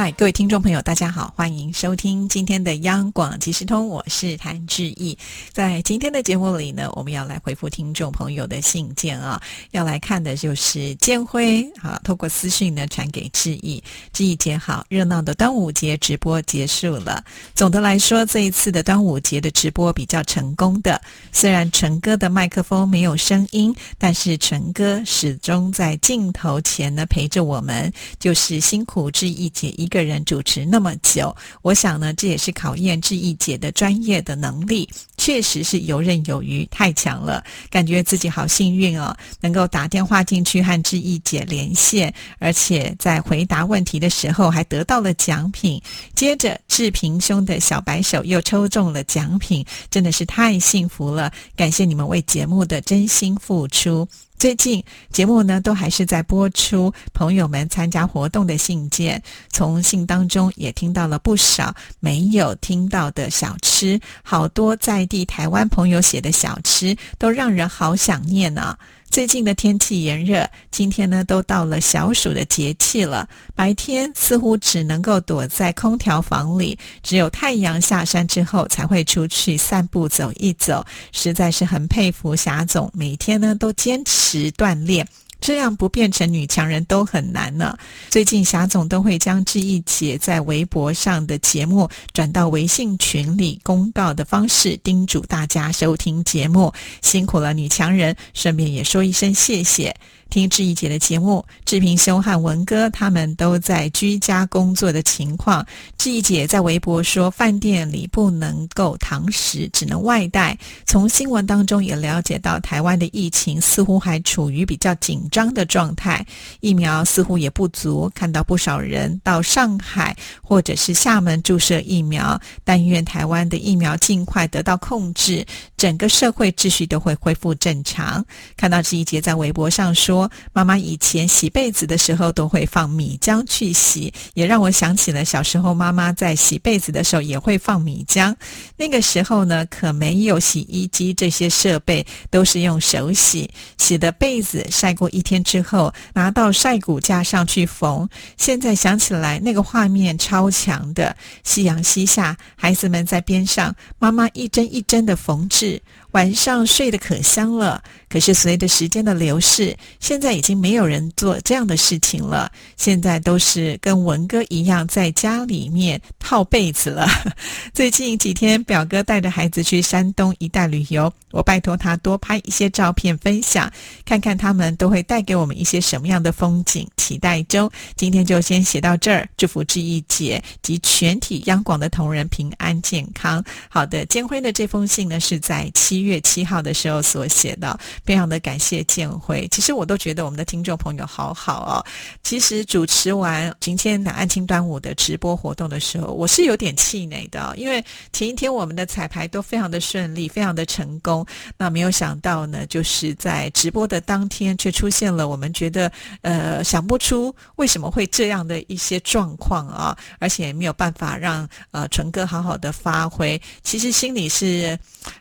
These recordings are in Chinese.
嗨，各位听众朋友，大家好，欢迎收听今天的央广即时通，我是谭志毅。在今天的节目里呢，我们要来回复听众朋友的信件啊，要来看的就是建辉啊，透过私讯呢传给志毅，志毅姐好，热闹的端午节直播结束了。总的来说，这一次的端午节的直播比较成功的，虽然陈哥的麦克风没有声音，但是陈哥始终在镜头前呢陪着我们，就是辛苦志毅姐一。一个人主持那么久，我想呢，这也是考验志毅姐的专业的能力，确实是游刃有余，太强了，感觉自己好幸运哦，能够打电话进去和志毅姐连线，而且在回答问题的时候还得到了奖品。接着志平兄的小白手又抽中了奖品，真的是太幸福了，感谢你们为节目的真心付出。最近节目呢，都还是在播出朋友们参加活动的信件，从信当中也听到了不少没有听到的小吃，好多在地台湾朋友写的小吃，都让人好想念呢。最近的天气炎热，今天呢都到了小暑的节气了。白天似乎只能够躲在空调房里，只有太阳下山之后才会出去散步走一走。实在是很佩服霞总，每天呢都坚持锻炼。这样不变成女强人都很难呢。最近霞总都会将这一节在微博上的节目转到微信群里公告的方式，叮嘱大家收听节目。辛苦了女强人，顺便也说一声谢谢。听志毅姐的节目，志平兄和文哥他们都在居家工作的情况。志毅姐在微博说，饭店里不能够堂食，只能外带。从新闻当中也了解到，台湾的疫情似乎还处于比较紧张的状态，疫苗似乎也不足。看到不少人到上海或者是厦门注射疫苗，但愿台湾的疫苗尽快得到控制，整个社会秩序都会恢复正常。看到志毅姐在微博上说。妈妈以前洗被子的时候都会放米浆去洗，也让我想起了小时候妈妈在洗被子的时候也会放米浆。那个时候呢，可没有洗衣机这些设备，都是用手洗。洗的被子晒过一天之后，拿到晒骨架上去缝。现在想起来，那个画面超强的。夕阳西下，孩子们在边上，妈妈一针一针的缝制。是晚上睡得可香了，可是随着时间的流逝，现在已经没有人做这样的事情了。现在都是跟文哥一样在家里面套被子了。最近几天，表哥带着孩子去山东一带旅游，我拜托他多拍一些照片分享，看看他们都会带给我们一些什么样的风景。期待中，今天就先写到这儿，祝福志毅姐及全体央广的同仁平安健康。好的，建辉的这封信呢是在七。一月七号的时候所写的，非常的感谢建辉。其实我都觉得我们的听众朋友好好哦。其实主持完今天南安庆端午的直播活动的时候，我是有点气馁的，因为前一天我们的彩排都非常的顺利，非常的成功。那没有想到呢，就是在直播的当天，却出现了我们觉得呃想不出为什么会这样的一些状况啊，而且没有办法让呃纯哥好好的发挥。其实心里是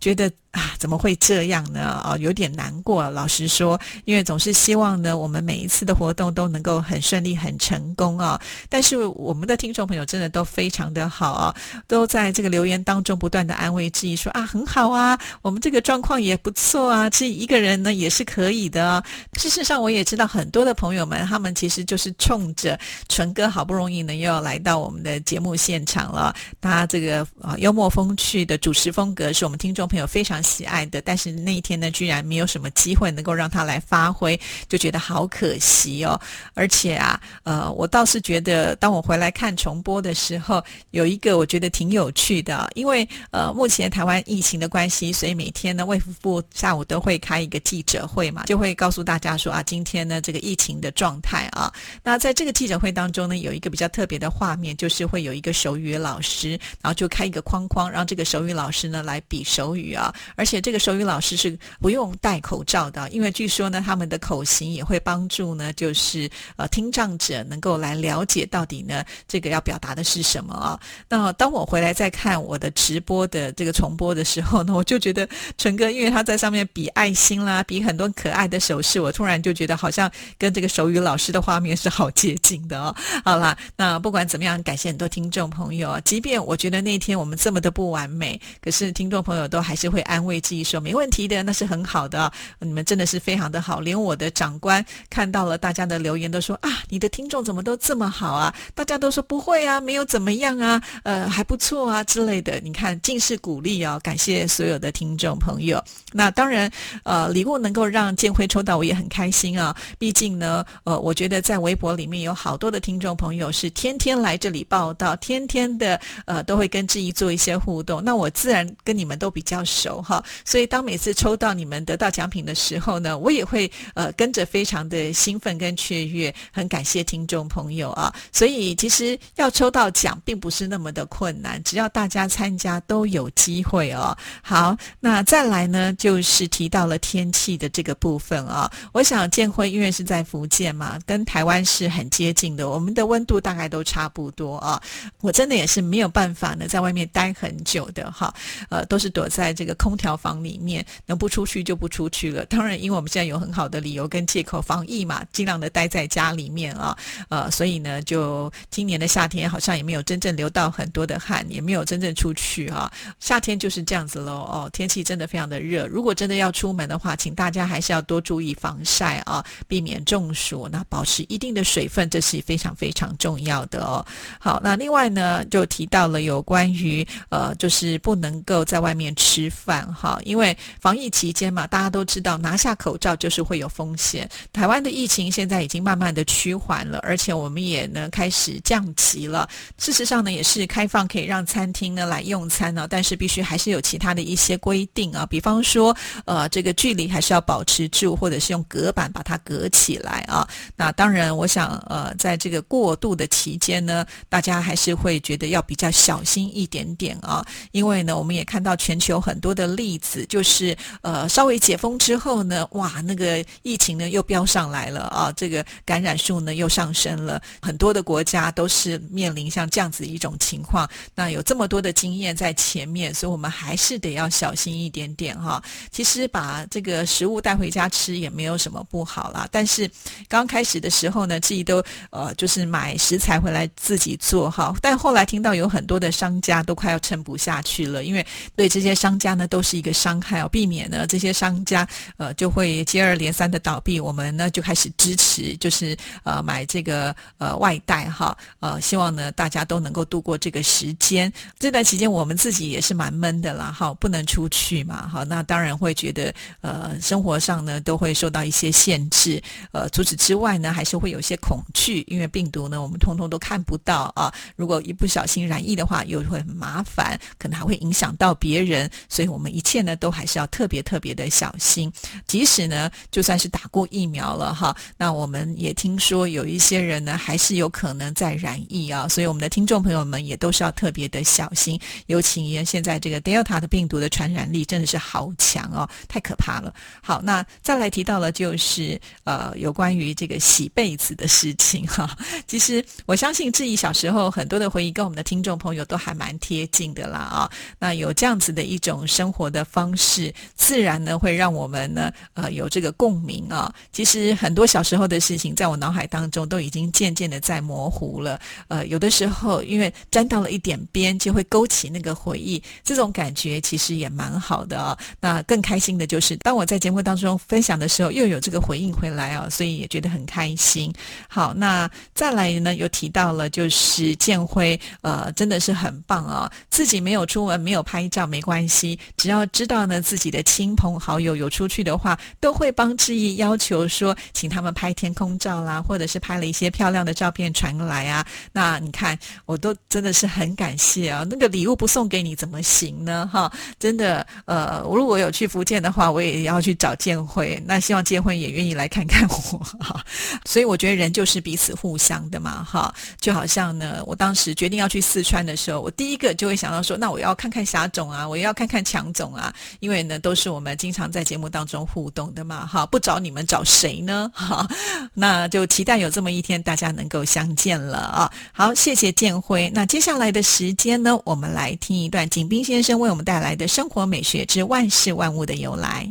觉得。啊，怎么会这样呢？啊，有点难过。老实说，因为总是希望呢，我们每一次的活动都能够很顺利、很成功啊。但是我们的听众朋友真的都非常的好啊，都在这个留言当中不断的安慰质疑说啊，很好啊，我们这个状况也不错啊，其实一个人呢也是可以的。事实上，我也知道很多的朋友们，他们其实就是冲着纯哥好不容易呢又要来到我们的节目现场了，他这个啊幽默风趣的主持风格是我们听众朋友非常。喜爱的，但是那一天呢，居然没有什么机会能够让他来发挥，就觉得好可惜哦。而且啊，呃，我倒是觉得，当我回来看重播的时候，有一个我觉得挺有趣的，因为呃，目前台湾疫情的关系，所以每天呢，卫福部下午都会开一个记者会嘛，就会告诉大家说啊，今天呢这个疫情的状态啊。那在这个记者会当中呢，有一个比较特别的画面，就是会有一个手语老师，然后就开一个框框，让这个手语老师呢来比手语啊。而且这个手语老师是不用戴口罩的，因为据说呢，他们的口型也会帮助呢，就是呃听障者能够来了解到底呢这个要表达的是什么啊。那当我回来再看我的直播的这个重播的时候呢，我就觉得纯哥因为他在上面比爱心啦，比很多可爱的手势，我突然就觉得好像跟这个手语老师的画面是好接近的哦。好啦，那不管怎么样，感谢很多听众朋友啊，即便我觉得那天我们这么的不完美，可是听众朋友都还是会安慰自己说没问题的，那是很好的，你们真的是非常的好。连我的长官看到了大家的留言都说啊，你的听众怎么都这么好啊？大家都说不会啊，没有怎么样啊，呃，还不错啊之类的。你看尽是鼓励哦，感谢所有的听众朋友。那当然，呃，礼物能够让建辉抽到，我也很开心啊。毕竟呢，呃，我觉得在微博里面有好多的听众朋友是天天来这里报道，天天的呃都会跟志毅做一些互动。那我自然跟你们都比较熟哈，所以当每次抽到你们得到奖品的时候呢，我也会呃跟着非常的兴奋跟雀跃，很感谢听众朋友啊。所以其实要抽到奖并不是那么的困难，只要大家参加都有机会哦。好，那再来呢，就是提到了天气的这个部分啊。我想建辉因为是在福建嘛，跟台湾是很接近的，我们的温度大概都差不多啊。我真的也是没有办法呢，在外面待很久的哈。呃，都是躲在这个空调房里面，能不出去就不出去了。当然，因为我们现在有很好的理由跟借口防疫嘛，尽量的待在家里面啊。呃，所以呢，就今年的夏天好像也没有真正流到很多的汗，也没有真正出去哈。夏天就是这样子喽。哦，天气真的非常的热。如果真的要出门的话，请大家还是要多注意防晒啊，避免中暑。那保持一定的水分，这是非常非常重要的哦。好，那另外呢，就提到了有关于呃，就是不能够在外面吃饭哈，因为防疫期间嘛，大家都知道拿下口罩就是会有风险。台湾的疫情现在已经慢慢的趋缓了，而且我们也呢开始降级了。事实上呢，也是开放可以让餐厅呢来用餐呢，但是必须还是有其他的一些规定啊，比方说呃这个距离还是要保持住，或者是用隔板把它隔起来啊。那当然，我想呃在这个过渡的期间呢，大家还是会觉得要比较小心一点点啊，因为呢我们也看到全球很多的例子，就是呃稍微解封之后呢，哇那个疫情呢又飙上来了啊，这个感染数呢又上升了，很多的国家都是面临像这样子一种情况。那有这么多的经验在前面，所以我们还是得要小心一点点哈。其实把这个食物带回家吃也没有什么不好啦，但是刚开始的时候呢，自己都呃就是买食材回来自己做哈，但后来听到有很多的商家都快要撑不下去了，因为对这些商家呢都都是一个伤害哦，避免呢这些商家呃就会接二连三的倒闭，我们呢就开始支持，就是呃买这个呃外带哈，呃希望呢大家都能够度过这个时间。这段期间我们自己也是蛮闷的啦，哈，不能出去嘛，哈，那当然会觉得呃生活上呢都会受到一些限制，呃除此之外呢还是会有些恐惧，因为病毒呢我们通通都看不到啊，如果一不小心染疫的话又会很麻烦，可能还会影响到别人，所以我们一切呢都还是要特别特别的小心。即使呢就算是打过疫苗了哈，那我们也听说有一些人呢还是有可能在染疫啊，所以我们的听众朋友们也都是要特别的小心。尤其现在这个 Delta 的病毒的传染力真的是好强哦，太可怕了。好，那再来提到了就是呃有关于这个洗被子的事情哈。其实我相信志毅小时候很多的回忆跟我们的听众朋友都还蛮贴近的啦啊。那有这样子的一种生活活的方式，自然呢会让我们呢呃有这个共鸣啊。其实很多小时候的事情，在我脑海当中都已经渐渐的在模糊了。呃，有的时候因为沾到了一点边，就会勾起那个回忆，这种感觉其实也蛮好的啊。那更开心的就是，当我在节目当中分享的时候，又有这个回应回来啊，所以也觉得很开心。好，那再来呢，又提到了就是建辉，呃，真的是很棒啊。自己没有出门，没有拍照没关系，只要知道呢自己的亲朋好友有出去的话，都会帮志毅要求说，请他们拍天空照啦，或者是拍了一些漂亮的照片传来啊。那你看，我都真的是很感谢啊。那个礼物不送给你怎么行呢？哈，真的，呃，我如果有去福建的话，我也要去找建辉。那希望建辉也愿意来看看我哈。所以我觉得人就是彼此互相的嘛，哈。就好像呢，我当时决定要去四川的时候，我第一个就会想到说，那我要看看霞种啊，我要看看强懂啊，因为呢都是我们经常在节目当中互动的嘛，哈，不找你们找谁呢？哈，那就期待有这么一天大家能够相见了啊！好，谢谢建辉。那接下来的时间呢，我们来听一段景斌先生为我们带来的《生活美学之万事万物的由来》。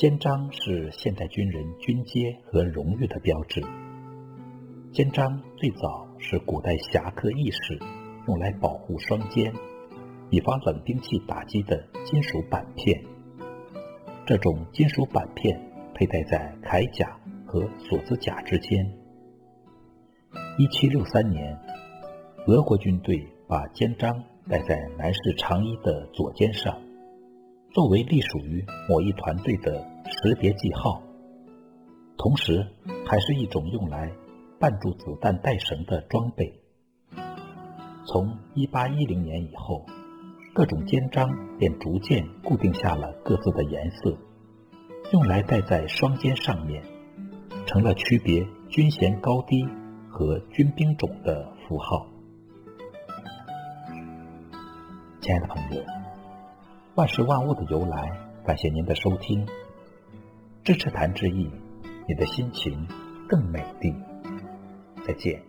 肩章是现代军人军阶和荣誉的标志。肩章最早是古代侠客义士用来保护双肩，以防冷兵器打击的金属板片。这种金属板片佩戴在铠甲和锁子甲之间。一七六三年，俄国军队把肩章戴在男士长衣的左肩上。作为隶属于某一团队的识别记号，同时还是一种用来绊住子弹带绳的装备。从1810年以后，各种肩章便逐渐固定下了各自的颜色，用来戴在双肩上面，成了区别军衔高低和军兵种的符号。亲爱的朋友。万事万物的由来，感谢您的收听，支持谭志毅，你的心情更美丽。再见。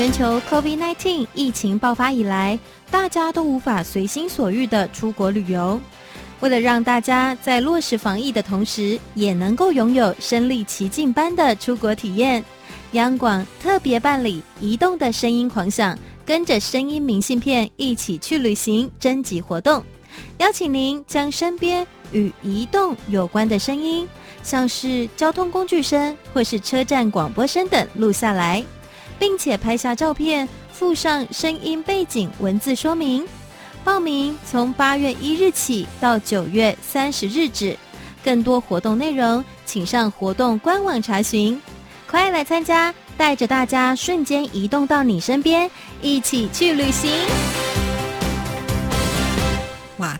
全球 COVID-19 疫情爆发以来，大家都无法随心所欲的出国旅游。为了让大家在落实防疫的同时，也能够拥有身临其境般的出国体验，央广特别办理“移动的声音狂想”，跟着声音明信片一起去旅行征集活动，邀请您将身边与移动有关的声音，像是交通工具声或是车站广播声等录下来。并且拍下照片，附上声音背景文字说明。报名从八月一日起到九月三十日止。更多活动内容，请上活动官网查询。快来参加，带着大家瞬间移动到你身边，一起去旅行。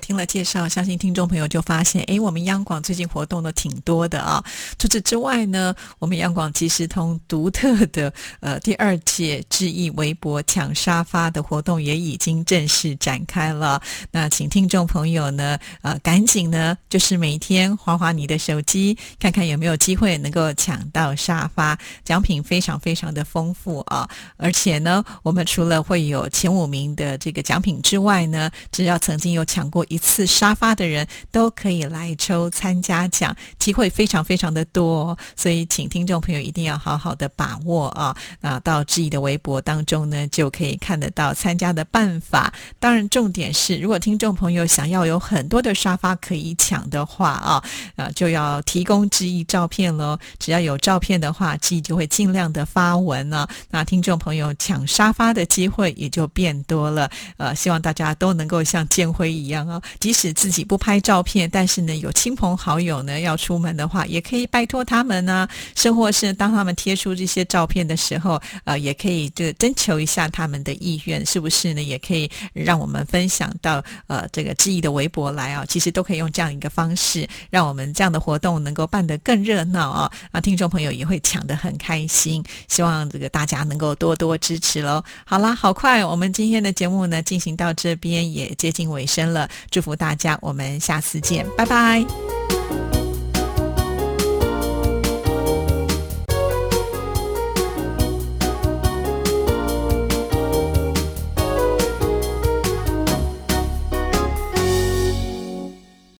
听了介绍，相信听众朋友就发现，哎，我们央广最近活动的挺多的啊。除此之外呢，我们央广即时通独特的呃第二届致意微博抢沙发的活动也已经正式展开了。那请听众朋友呢，呃，赶紧呢，就是每天划划你的手机，看看有没有机会能够抢到沙发，奖品非常非常的丰富啊。而且呢，我们除了会有前五名的这个奖品之外呢，只要曾经有抢。过一次沙发的人都可以来抽参加奖，机会非常非常的多，所以请听众朋友一定要好好的把握啊！那到志毅的微博当中呢，就可以看得到参加的办法。当然，重点是如果听众朋友想要有很多的沙发可以抢的话啊，啊，就要提供志毅照片喽。只要有照片的话，志毅就会尽量的发文呢。那听众朋友抢沙发的机会也就变多了。呃，希望大家都能够像建辉一样。啊，即使自己不拍照片，但是呢，有亲朋好友呢要出门的话，也可以拜托他们呢，甚或是当他们贴出这些照片的时候，呃，也可以就征求一下他们的意愿，是不是呢？也可以让我们分享到呃这个志毅的微博来啊，其实都可以用这样一个方式，让我们这样的活动能够办得更热闹啊，啊，听众朋友也会抢得很开心。希望这个大家能够多多支持喽。好啦，好快，我们今天的节目呢进行到这边也接近尾声了。祝福大家我们下次见拜拜。